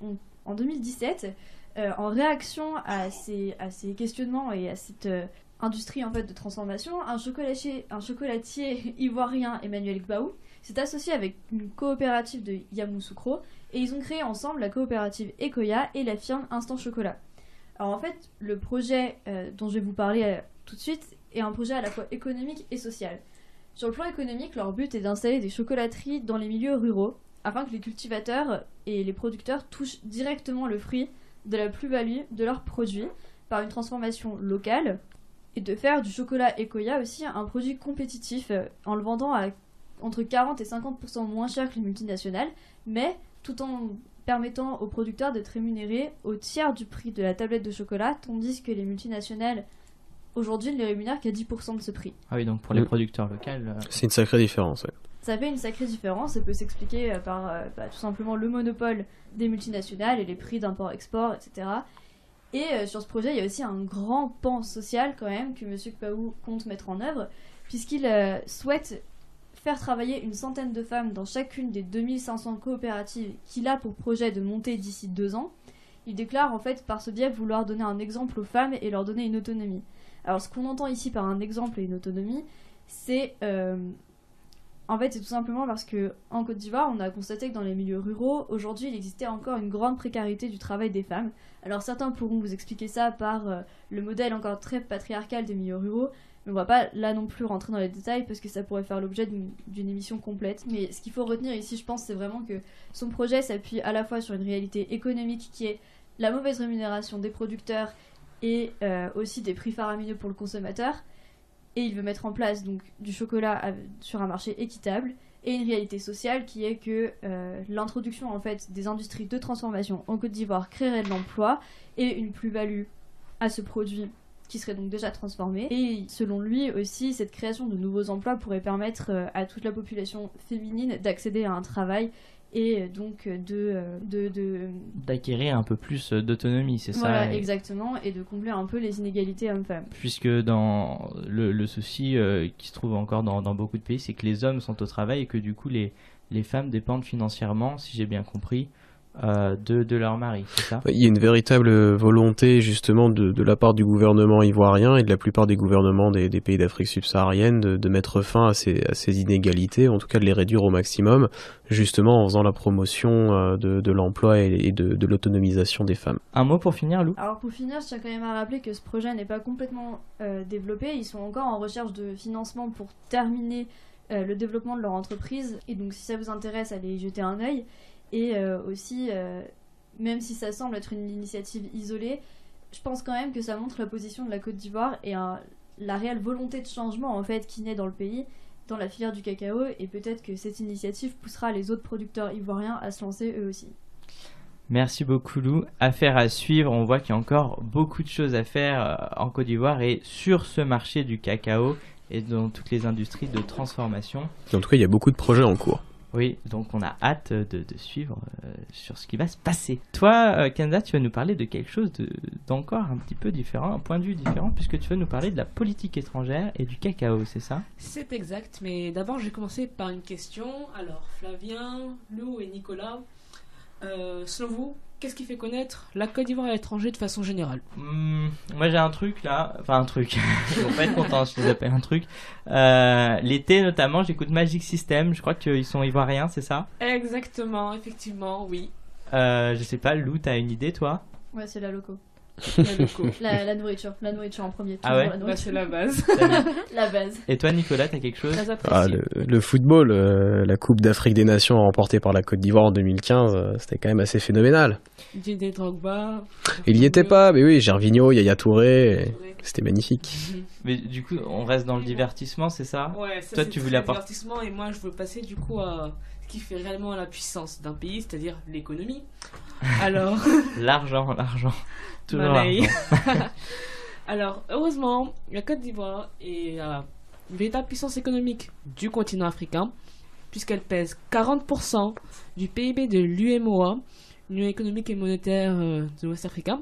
en 2017, euh, en réaction à ces, à ces questionnements et à cette euh, industrie en fait de transformation, un chocolatier, un chocolatier ivoirien, Emmanuel Gbaou, s'est associé avec une coopérative de Yamoussoukro et ils ont créé ensemble la coopérative Ecoya et la firme Instant Chocolat. Alors en fait, le projet euh, dont je vais vous parler euh, tout de suite est un projet à la fois économique et social. Sur le plan économique, leur but est d'installer des chocolateries dans les milieux ruraux afin que les cultivateurs et les producteurs touchent directement le fruit de la plus-value de leurs produits par une transformation locale et de faire du chocolat Ecoya aussi un produit compétitif euh, en le vendant à entre 40 et 50% moins cher que les multinationales, mais tout en permettant aux producteurs d'être rémunérés au tiers du prix de la tablette de chocolat, tandis que les multinationales aujourd'hui ne les rémunèrent qu'à 10% de ce prix. Ah oui, donc pour les producteurs locaux. euh, C'est une sacrée différence. ouais. Ça fait une sacrée différence et peut s'expliquer euh, par euh, bah, tout simplement le monopole des multinationales et les prix d'import-export, etc. Et euh, sur ce projet, il y a aussi un grand pan social quand même que M. Kpaou compte mettre en œuvre, puisqu'il euh, souhaite faire travailler une centaine de femmes dans chacune des 2500 coopératives qu'il a pour projet de monter d'ici deux ans. Il déclare en fait par ce biais vouloir donner un exemple aux femmes et leur donner une autonomie. Alors ce qu'on entend ici par un exemple et une autonomie, c'est euh, en fait, c'est tout simplement parce que en Côte d'Ivoire, on a constaté que dans les milieux ruraux, aujourd'hui, il existait encore une grande précarité du travail des femmes. Alors certains pourront vous expliquer ça par euh, le modèle encore très patriarcal des milieux ruraux, on va pas là non plus rentrer dans les détails parce que ça pourrait faire l'objet d'une émission complète. Mais ce qu'il faut retenir ici, je pense, c'est vraiment que son projet s'appuie à la fois sur une réalité économique qui est la mauvaise rémunération des producteurs et euh, aussi des prix faramineux pour le consommateur et il veut mettre en place donc du chocolat sur un marché équitable et une réalité sociale qui est que euh, l'introduction en fait des industries de transformation en Côte d'Ivoire créerait de l'emploi et une plus-value à ce produit qui seraient donc déjà transformés. Et selon lui aussi, cette création de nouveaux emplois pourrait permettre euh, à toute la population féminine d'accéder à un travail et euh, donc de, euh, de, de D'acquérir un peu plus d'autonomie, c'est voilà ça et- exactement et de combler un peu les inégalités hommes-femmes. Puisque dans le, le souci euh, qui se trouve encore dans, dans beaucoup de pays, c'est que les hommes sont au travail et que du coup les, les femmes dépendent financièrement, si j'ai bien compris, euh, de, de leur mari, c'est ça? Il y a une véritable volonté justement de, de la part du gouvernement ivoirien et de la plupart des gouvernements des, des pays d'Afrique subsaharienne de, de mettre fin à ces, à ces inégalités, en tout cas de les réduire au maximum, justement en faisant la promotion euh, de, de l'emploi et, et de, de l'autonomisation des femmes. Un mot pour finir, Lou? Alors pour finir, je tiens quand même à rappeler que ce projet n'est pas complètement euh, développé. Ils sont encore en recherche de financement pour terminer euh, le développement de leur entreprise. Et donc si ça vous intéresse, allez y jeter un œil. Et euh, aussi, euh, même si ça semble être une initiative isolée, je pense quand même que ça montre la position de la Côte d'Ivoire et un- la réelle volonté de changement en fait qui naît dans le pays, dans la filière du cacao. Et peut-être que cette initiative poussera les autres producteurs ivoiriens à se lancer eux aussi. Merci beaucoup Lou. Affaire à suivre, on voit qu'il y a encore beaucoup de choses à faire euh, en Côte d'Ivoire et sur ce marché du cacao et dans toutes les industries de transformation. En tout cas, il y a beaucoup de projets en cours. Oui, donc on a hâte de, suivre euh, sur ce qui va se passer. Toi, euh, tu vas nous parler de quelque chose de- d'encore un petit peu différent, un point de vue différent, puisque tu vas nous parler de la politique étrangère et du cacao, c'est ça? C'est exact, mais d'abord je vais commencer par une question. Alors, Flavien, Lou et Nicolas, euh, selon vous, qu'est-ce qui fait connaître la Côte d'Ivoire à l'étranger de façon générale? Hmm, Moi j'ai un truc là, enfin un truc, ils vont pas être contents si je les appelle un truc. Euh, L'été notamment, j'écoute Magic System, je crois qu'ils sont ivoiriens, c'est ça? Exactement, effectivement, oui. euh, Je sais pas, Lou, t'as une idée toi? Ouais, c'est la loco. La nourriture, la nourriture en premier. Ah ouais la Bah, nourriture. c'est la base. La base. Et toi Nicolas, t'as quelque chose Ah, le, le football, euh, la Coupe d'Afrique des Nations remportée par la Côte d'Ivoire en 2015, euh, c'était quand même assez phénoménal. Didier Drogba. Il y était pas, mais oui, Gervinho, Yaya Touré, c'était magnifique. Mais du coup, on reste dans le divertissement, c'est ça? Ouais, ça Toi, c'est tu voulais apporter- divertissement et moi je veux passer du coup à qui fait réellement la puissance d'un pays, c'est-à-dire l'économie. Alors, L'argent, l'argent. Toujours alors heureusement, la Côte d'Ivoire est la véritable puissance économique du continent africain, puisqu'elle pèse 40% du PIB de l'UMOA, l'Union économique et monétaire euh, de l'Ouest africain,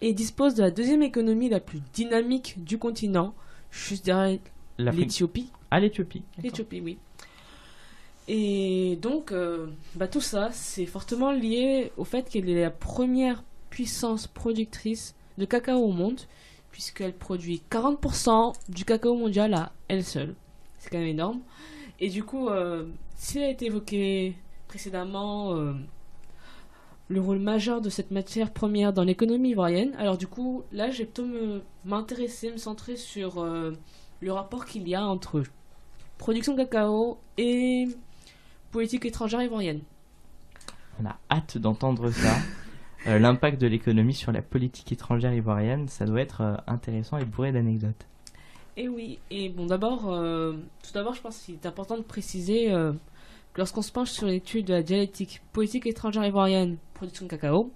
et dispose de la deuxième économie la plus dynamique du continent, juste derrière l'Éthiopie. Ah, l'Éthiopie. L'Éthiopie, oui. Et donc, euh, bah, tout ça, c'est fortement lié au fait qu'elle est la première puissance productrice de cacao au monde, puisqu'elle produit 40% du cacao mondial à elle seule. C'est quand même énorme. Et du coup, euh, s'il a été évoqué précédemment euh, le rôle majeur de cette matière première dans l'économie ivoirienne, alors du coup, là, j'ai plutôt me- m'intéresser, me centrer sur euh, le rapport qu'il y a entre production de cacao et politique étrangère ivoirienne. On a hâte d'entendre ça. Euh, L'impact de l'économie sur la politique étrangère ivoirienne, ça doit être euh, intéressant et bourré d'anecdotes. Et oui, et bon d'abord, euh, tout d'abord je pense qu'il est important de préciser que lorsqu'on se penche sur l'étude de la dialectique politique étrangère ivoirienne, production de cacao,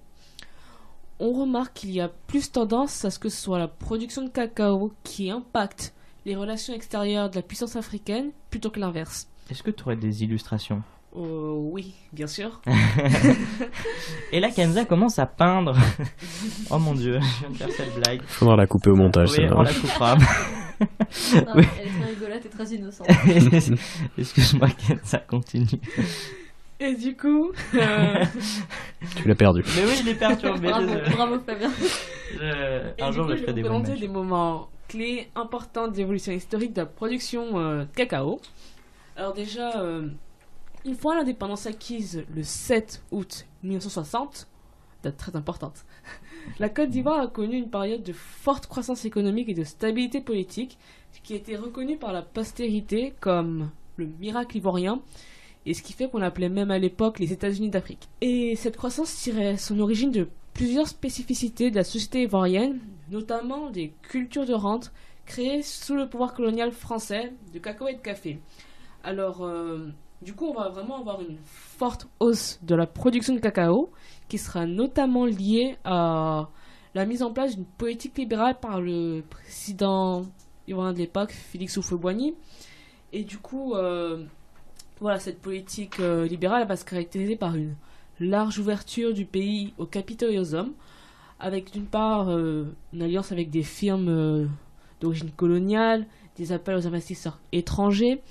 on remarque qu'il y a plus tendance à ce que ce soit la production de cacao qui impacte les relations extérieures de la puissance africaine plutôt que l'inverse. Est-ce que tu aurais des illustrations Euh, oui, bien sûr. Et là, Kenza commence à peindre. oh mon dieu, je viens de faire cette blague. Faudra la couper au montage, Oui, celle-là. on la coupera. Non, Oui. Elle est très rigolote et très innocente. Excuse-moi, Kenza, continue. Et du coup, euh, Tu l'as perdu. Mais oui, il est perturbé. Bravo, désolé. bravo Fabien. Je- Un jour, coup, je je ferai vais des vous présenter montages. des moments clés importants d'évolution historique de la production euh, de cacao. Alors déjà, euh, une fois l'indépendance acquise le 7 août 1960, date très importante, la Côte d'Ivoire a connu une période de forte croissance économique et de stabilité politique, qui a été reconnu par la postérité comme le miracle ivoirien, et ce qui fait qu'on appelait même à l'époque les États-Unis d'Afrique. Et cette croissance tirait son origine de plusieurs spécificités de la société ivoirienne, notamment des cultures de rente créées sous le pouvoir colonial français de cacao et de café. Alors, euh, du coup, on va vraiment avoir une forte hausse de la production de cacao qui sera notamment liée à la mise en place d'une politique libérale par le président ivoirien de l'époque, Félix Houphouët-Boigny. Et du coup, euh, voilà, cette politique euh, libérale va se caractériser par une large ouverture du pays aux capitaux et aux hommes, avec d'une part une alliance avec des firmes d'origine coloniale, des appels aux investisseurs étrangers,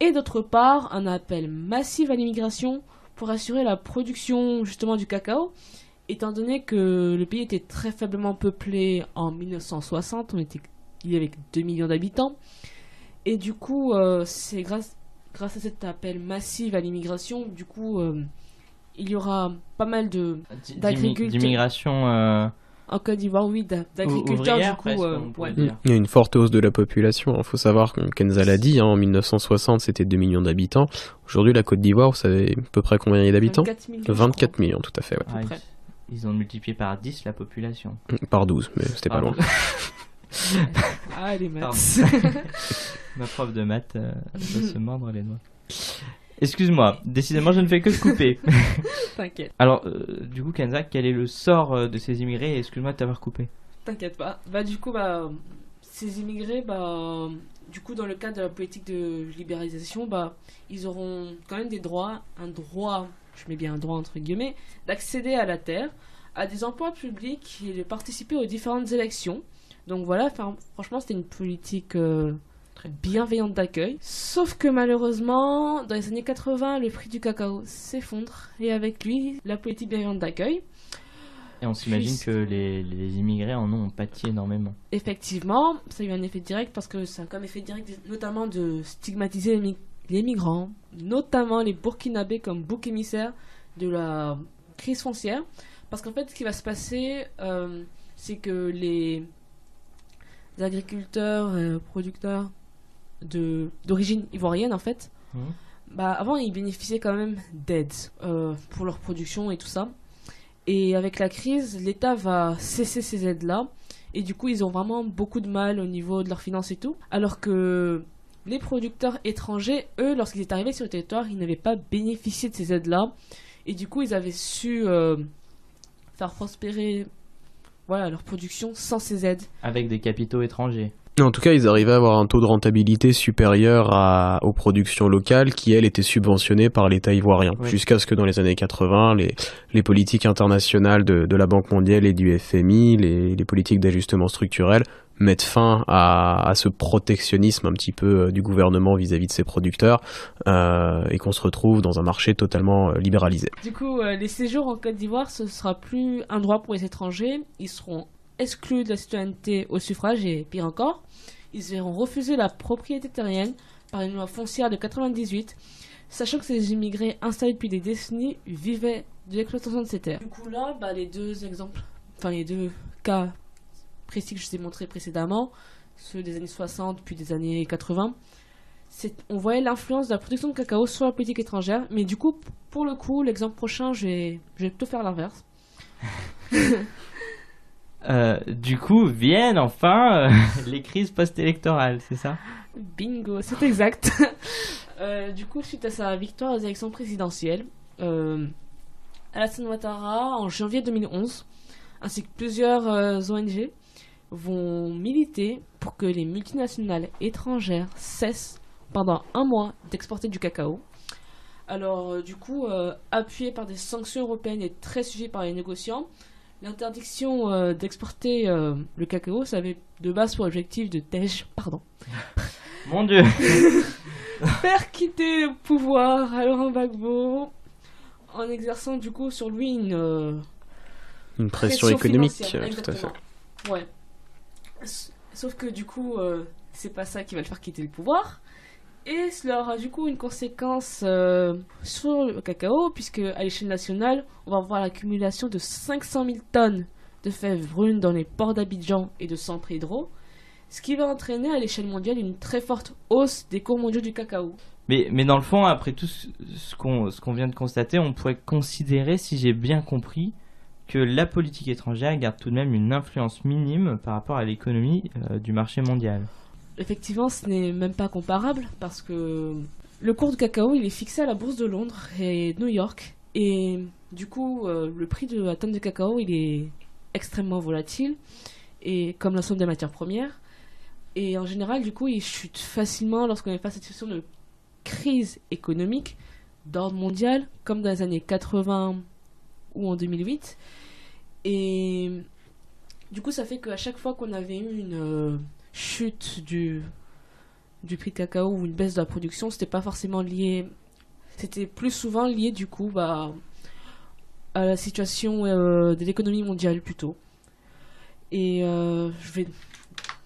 et d'autre part un appel massif à l'immigration pour assurer la production justement du cacao, étant donné que le pays était très faiblement peuplé en 1960, on était, il y avait 2 millions d'habitants, et du coup euh, c'est grâce, grâce à cet appel massif à l'immigration, du coup euh, il y aura pas mal de d'agriculteurs. D'immigration euh, en Côte d'Ivoire, oui, d'agriculteurs du coup. Euh, Il y a une forte hausse de la population. Il faut savoir, Kenza l'a dit, hein, en 1960 c'était 2 millions d'habitants. Aujourd'hui, la Côte d'Ivoire, vous savez à peu près combien il y a d'habitants? 24 millions. 24 millions, tout à fait. Ouais. Ah, ils, ils, ont multiplié par 10 la population. Par 12, mais c'était pas loin. ah, les maths. Ma prof de maths euh, doit se mordre les doigts. Excuse-moi, décidément je ne fais que te couper. T'inquiète. Alors, euh, du coup, Kenza, quel est le sort euh, de ces immigrés Excuse-moi de t'avoir coupé. T'inquiète pas. Bah, du coup, bah, ces immigrés, bah, du coup, dans le cadre de la politique de libéralisation, bah, ils auront quand même des droits, un droit, je mets bien un droit entre guillemets, d'accéder à la terre, à des emplois publics et de participer aux différentes élections. Donc voilà, franchement, c'était une politique. Euh, bienveillante d'accueil. Sauf que malheureusement, dans les années 80, le prix du cacao s'effondre et avec lui, la politique bienveillante d'accueil. Et on s'imagine que les, les, immigrés en ont pâti énormément. Effectivement, ça a eu un effet direct parce que ça a comme effet direct notamment de stigmatiser les, migrants, notamment les burkinabés comme bouc émissaire de la crise foncière. Parce qu'en fait, ce qui va se passer, euh, c'est que les agriculteurs, et producteurs d'origine ivoirienne en fait, mmh. bah, avant ils bénéficiaient quand même d'aides euh, pour leur production et tout ça. Et avec la crise, l'État va cesser ces aides-là. Et du coup, ils ont vraiment beaucoup de mal au niveau de leurs finances et tout. Alors que les producteurs étrangers, eux, lorsqu'ils étaient arrivés sur le territoire, ils n'avaient pas bénéficié de ces aides-là. Et du coup, ils avaient su euh, faire prospérer voilà, leur production sans ces aides. Avec des capitaux étrangers. En tout cas, ils arrivaient à avoir un taux de rentabilité supérieur à, aux productions locales qui, elles, étaient subventionnées par l'État ivoirien. Jusqu'à ce que dans les années 80, les, les politiques internationales de, de, la Banque mondiale et du FMI, les, les politiques d'ajustement structurel, mettent fin à, à, ce protectionnisme un petit peu euh, du gouvernement vis-à-vis de ses producteurs euh, et qu'on se retrouve dans un marché totalement euh, libéralisé. Du coup, euh, les séjours en Côte d'Ivoire, ce sera plus un droit pour les étrangers. Ils seront exclus de la citoyenneté au suffrage et pire encore, ils verront refuser la propriété terrienne par une loi foncière de 98, sachant que ces immigrés installés depuis des décennies vivaient de l'exploitation de ces terres. Du coup là, bah, les deux exemples, enfin les deux cas précis que je vous ai montrés précédemment, ceux des années 60 puis des années 80, on voyait l'influence de la production de cacao sur la politique étrangère, mais du coup, pour le coup, l'exemple prochain, je vais, je vais plutôt faire l'inverse. Euh, du coup, viennent enfin euh, les crises post-électorales, c'est ça? Bingo, c'est exact. Euh, du coup, suite à sa victoire aux élections présidentielles, Alassane Ouattara, en janvier 2011, ainsi que plusieurs ONG, vont militer pour que les multinationales étrangères cessent pendant un mois d'exporter du cacao. Alors, du coup, appuyé par des sanctions européennes et très suivi par les négociants, L'interdiction euh, d'exporter euh, le cacao, ça avait de base pour objectif de Tej, pardon. Mon dieu Faire quitter le pouvoir à Laurent Gbagbo en exerçant du coup sur lui une. Euh, une pression, économique, tout à fait. Ouais. Sauf que du coup, c'est pas ça qui va le faire quitter le pouvoir. Et cela aura du coup une conséquence euh, sur le cacao, puisque à l'échelle nationale, on va voir l'accumulation de 500 000 tonnes de fèves brunes dans les ports d'Abidjan et de San Pedro, ce qui va entraîner à l'échelle mondiale une très forte hausse des cours mondiaux du cacao. Mais, dans le fond, après tout ce qu'on qu'on vient de constater, on pourrait considérer, si j'ai bien compris, que la politique étrangère garde tout de même une influence minime par rapport à l'économie euh, du marché mondial effectivement, ce n'est même pas comparable parce que le cours du cacao, il est fixé à la bourse de Londres et New York. Et du coup, euh, le prix de la tonne de cacao, il est extrêmement volatile, et comme l'ensemble des matières premières. Et en général, du coup, il chute facilement lorsqu'on est face à cette situation de crise économique d'ordre mondial, comme dans les années 80 ou en 2008. Et du coup, ça fait qu'à chaque fois qu'on avait eu une euh, chute du, du prix de cacao ou une baisse de la production, c'était pas forcément lié. C'était plus souvent lié, du coup, bah, à la situation euh, de l'économie mondiale plutôt. Et euh, je vais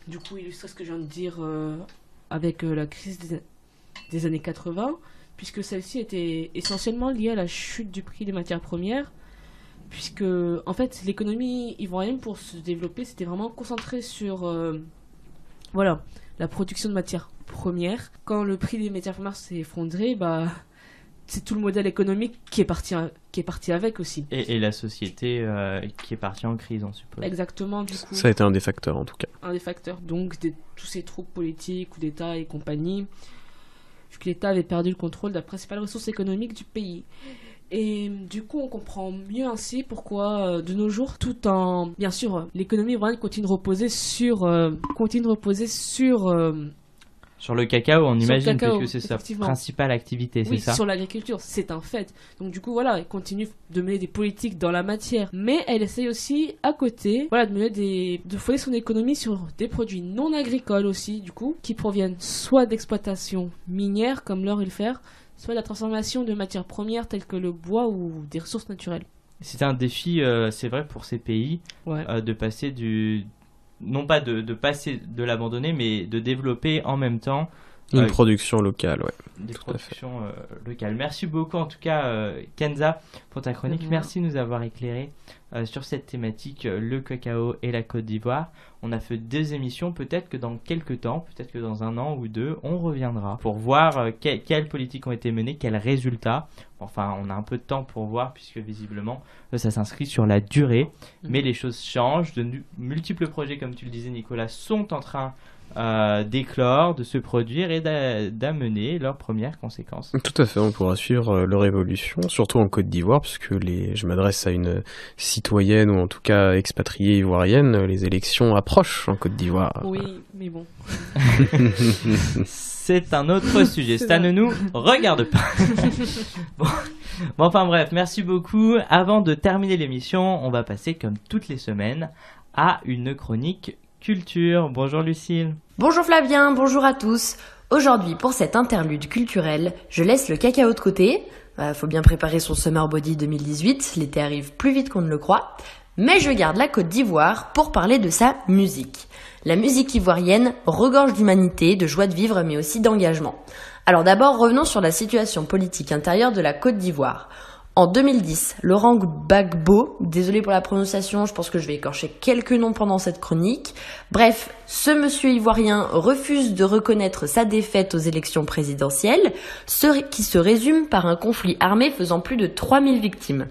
du coup illustrer ce que je viens de dire avec la crise des, des années 80, puisque celle-ci était essentiellement liée à la chute du prix des matières premières puisque en fait l'économie ivoirienne pour se développer c'était vraiment concentré sur euh, voilà la production de matières premières. Quand le prix des matières premières s'est effondré bah c'est tout le modèle économique qui est parti qui est parti avec aussi. Et, la société euh, qui est partie en crise on suppose. Exactement du coup. Ça a été un des facteurs en tout cas. Un des facteurs donc tous ces troupes politiques ou d'État et compagnie vu que l'État avait perdu le contrôle de la principale ressource économique du pays et du coup, on comprend mieux ainsi pourquoi, euh, de nos jours, tout en, bien sûr, l'économie ivoirienne continue de reposer sur, euh, continue de reposer sur. Euh, sur le cacao, on imagine, que c'est sa principale activité, c'est oui, ça sur l'agriculture, c'est un fait. Donc du coup, voilà, elle continue de mener des politiques dans la matière, mais elle essaye aussi, à côté, voilà, de mener des, de fonder son économie sur des produits non agricoles aussi, du coup, qui proviennent soit d'exploitation minière, comme l'or et le fer, soit la transformation de matières premières telles que le bois ou des ressources naturelles. C'est un défi, euh, c'est vrai, pour ces pays, euh, de passer du. Non pas de, de passer de l'abandonner, mais de développer en même temps. Une euh, production locale, ouais. Des productions locales. Merci beaucoup, en tout cas, Kenza, pour ta chronique. Merci de nous avoir éclairé sur cette thématique, le cacao et la Côte d'Ivoire. On a fait deux émissions, peut-être que dans quelques temps, peut-être que dans un an ou deux, on reviendra pour voir euh, quelles politiques ont été menées, quels résultats. Enfin, on a un peu de temps pour voir puisque visiblement euh, ça s'inscrit sur la durée. Mm. Mais les choses changent. De multiples projets, comme tu le disais Nicolas, sont en train euh, d'éclore, de se produire et d'amener leurs premières conséquences. Tout à fait, on pourra suivre euh, leur évolution, surtout en Côte d'Ivoire, puisque les, je m'adresse à une citoyenne ou en tout cas expatriée ivoirienne, les élections approchent en Côte d'Ivoire. Oui, mais bon. C'est un autre sujet, ça ne nous regarde pas. bon. bon, enfin bref, merci beaucoup. Avant de terminer l'émission, on va passer comme toutes les semaines à une chronique culture. Bonjour Lucille. Bonjour Flavien, bonjour à tous. Aujourd'hui, pour cette interlude culturelle, je laisse le cacao de côté. Bah, faut bien préparer son Summer Body 2018, l'été arrive plus vite qu'on ne le croit. Mais je garde la Côte d'Ivoire pour parler de sa musique. La musique ivoirienne regorge d'humanité, de joie de vivre, mais aussi d'engagement. Alors d'abord, revenons sur la situation politique intérieure de la Côte d'Ivoire. En 2010, Laurent Gbagbo, désolé pour la prononciation, je pense que je vais écorcher quelques noms pendant cette chronique. Bref, ce monsieur ivoirien refuse de reconnaître sa défaite aux élections présidentielles, ce qui se résume par un conflit armé faisant plus de 3000 victimes.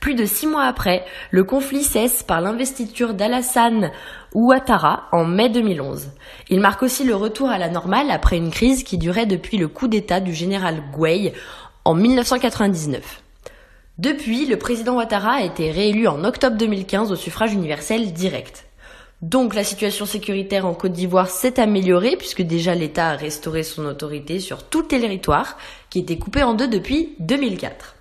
Plus de six mois après, le conflit cesse par l'investiture d'Alassane Ouattara en mai 2011. Il marque aussi le retour à la normale après une crise qui durait depuis le coup d'État du général Gouey en 1999. Depuis, le président Ouattara a été réélu en octobre 2015 au suffrage universel direct. Donc la situation sécuritaire en Côte d'Ivoire s'est améliorée puisque déjà l'État a restauré son autorité sur tout le territoire qui était coupé en deux depuis 2004.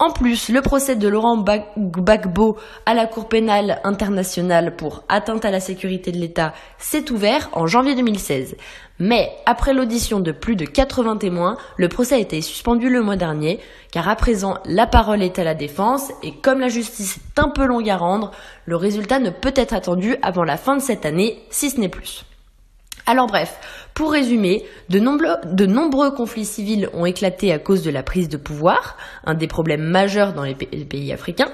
En plus, le procès de Laurent Gbagbo à la Cour pénale internationale pour atteinte à la sécurité de l'État s'est ouvert en janvier 2016. Mais après l'audition de plus de 80 témoins, le procès a été suspendu le mois dernier, car à présent la parole est à la défense et comme la justice est un peu longue à rendre, le résultat ne peut être attendu avant la fin de cette année, si ce n'est plus. Alors bref, pour résumer, de nombreux, conflits civils ont éclaté à cause de la prise de pouvoir, un des problèmes majeurs dans les pays africains,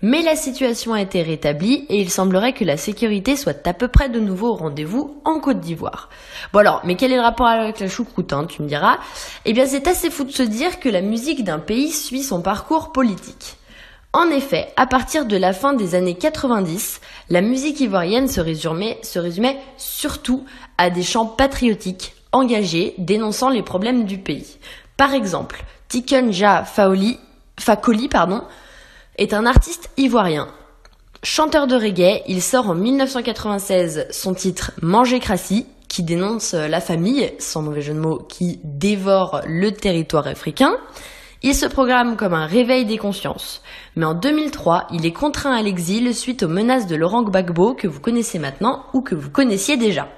mais la situation a été rétablie et il semblerait que la sécurité soit à peu près de nouveau au rendez-vous en Côte d'Ivoire. Bon alors, mais quel est le rapport avec la choucroute, hein, tu me diras Eh bien c'est assez fou de se dire que la musique d'un pays suit son parcours politique. En effet, à partir de la fin des années 90, la musique ivoirienne se résumait, surtout à des chants patriotiques, engagés, dénonçant les problèmes du pays. Par exemple, Tiken Jah Fakoli pardon, est un artiste ivoirien. Chanteur de reggae, il sort en 1996 son titre Manger Crassi, qui dénonce la famille, sans mauvais jeu de mots, qui dévore le territoire africain. Il se programme comme un réveil des consciences. Mais en 2003, il est contraint à l'exil suite aux menaces de Laurent Gbagbo que vous connaissez maintenant ou que vous connaissiez déjà.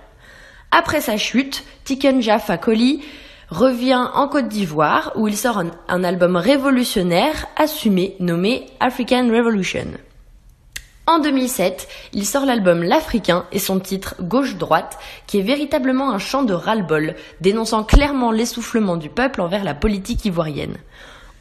Après sa chute, Tikenja Fakoli revient en Côte d'Ivoire où il sort un, album révolutionnaire assumé nommé African Revolution. En 2007, il sort l'album L'Africain et son titre Gauche-droite, qui est véritablement un chant de ras-le-bol, dénonçant clairement l'essoufflement du peuple envers la politique ivoirienne.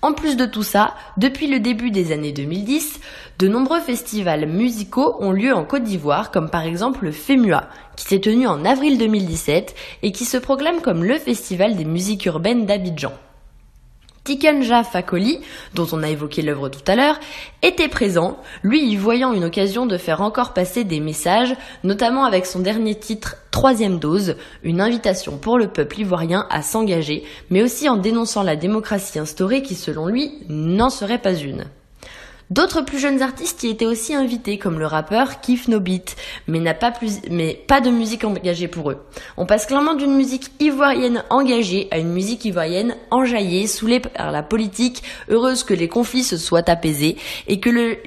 En plus de tout ça, depuis le début des années 2010, de nombreux festivals musicaux ont lieu en Côte d'Ivoire, comme par exemple le FEMUA, qui s'est tenu en avril 2017 et qui se proclame comme le festival des musiques urbaines d'Abidjan. Tikenja Fakoli, dont on a évoqué l'œuvre tout à l'heure, était présent, lui y voyant une occasion de faire encore passer des messages, notamment avec son dernier titre Troisième dose, une invitation pour le peuple ivoirien à s'engager, mais aussi en dénonçant la démocratie instaurée qui, selon lui, n'en serait pas une. D'autres plus jeunes artistes y étaient aussi invités, comme le rappeur Kif No Beat, mais n'a pas plus, mais pas de musique engagée pour eux. On passe clairement d'une musique ivoirienne engagée à une musique ivoirienne enjaillée, saoulée par la politique, heureuse que les conflits se soient apaisés et que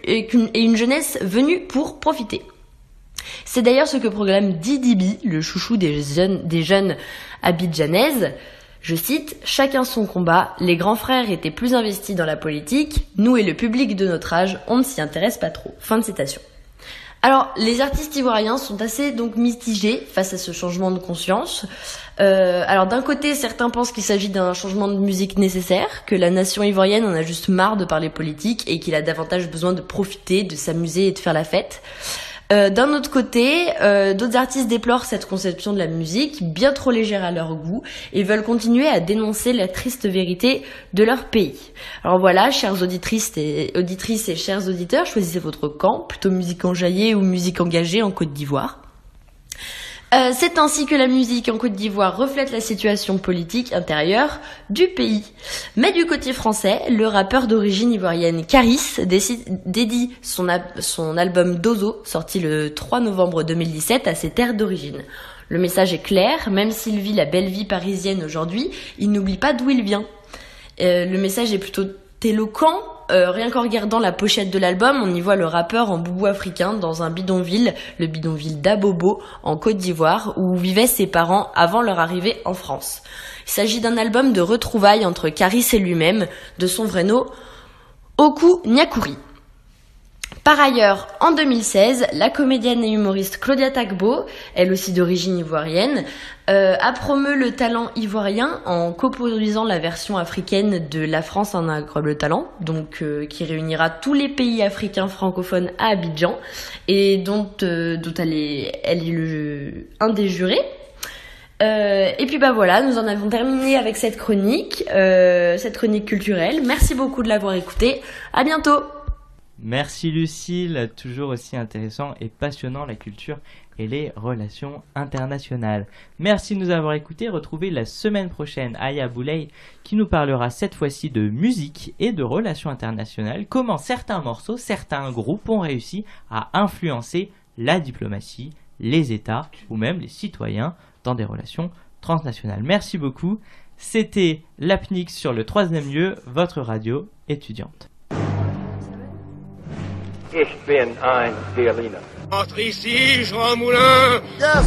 une jeunesse venue pour profiter. C'est d'ailleurs ce que proclame Didi B, le chouchou des des jeunes abidjanaises. Je cite, Chacun son combat, les grands frères étaient plus investis dans la politique, nous et le public de notre âge, on ne s'y intéresse pas trop. Fin de citation. Alors, les artistes ivoiriens sont assez donc mitigés face à ce changement de conscience. Euh, alors d'un côté, certains pensent qu'il s'agit d'un changement de musique nécessaire, que la nation ivoirienne en a juste marre de parler politique et qu'il a davantage besoin de profiter, de s'amuser et de faire la fête. Euh, D'un autre côté, euh, d'autres artistes déplorent cette conception de la musique, bien trop légère à leur goût, et veulent continuer à dénoncer la triste vérité de leur pays. Alors voilà, chères auditrices et, auditrices et chers auditeurs, choisissez votre camp, plutôt musique enjaillée ou musique engagée en Côte d'Ivoire. Euh, c'est ainsi que la musique en Côte d'Ivoire reflète la situation politique intérieure du pays. Mais du côté français, le rappeur d'origine ivoirienne Caris dédie son album Dozo, sorti le 3 novembre 2017, à ses terres d'origine. Le message est clair, même s'il vit la belle vie parisienne aujourd'hui, il n'oublie pas d'où il vient. Euh, le message est plutôt éloquent. Euh, rien qu'en regardant la pochette de l'album, on y voit le rappeur en boubou africain dans un bidonville, le bidonville d'Abobo, en Côte d'Ivoire, où vivaient ses parents avant leur arrivée en France. Il s'agit d'un album de retrouvailles entre Caris et lui-même, de son vrai nom, Oku Nyakuri. Par ailleurs, en 2016, la comédienne et humoriste Claudia Tagbo, elle aussi d'origine ivoirienne, euh, a promu le talent ivoirien en coproduisant la version africaine de La France un incroyable talent, donc euh, qui réunira tous les pays africains francophones à Abidjan et dont, euh, elle est, elle un des jurés. Et puis bah voilà, nous en avons terminé avec cette chronique, cette chronique culturelle. Merci beaucoup de l'avoir écoutée. À bientôt. Merci Lucille, toujours aussi intéressant et passionnant la culture et les relations internationales. Merci de nous avoir écoutés. Retrouvez la semaine prochaine Aya Boulay qui nous parlera cette fois-ci de musique et de relations internationales. Comment certains morceaux, certains groupes ont réussi à influencer la diplomatie, les États ou même les citoyens dans des relations transnationales. Merci beaucoup. C'était l'APNIX sur le troisième lieu, votre radio étudiante. Ich bin ein Berliner. Entre ici, Jean Moulin Yes,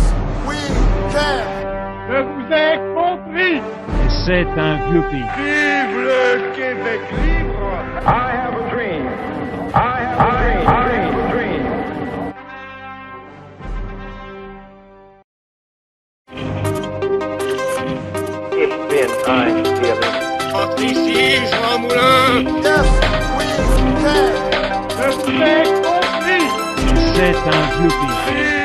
we can. Je vous ai compris C'est un vieux pays. Vive le Québec libre I have a dream. I have a dream. I have a dream. Ich bin ein Berliner. Entre ici, Jean Moulin Yes, we can. Je vous C'est un vieux.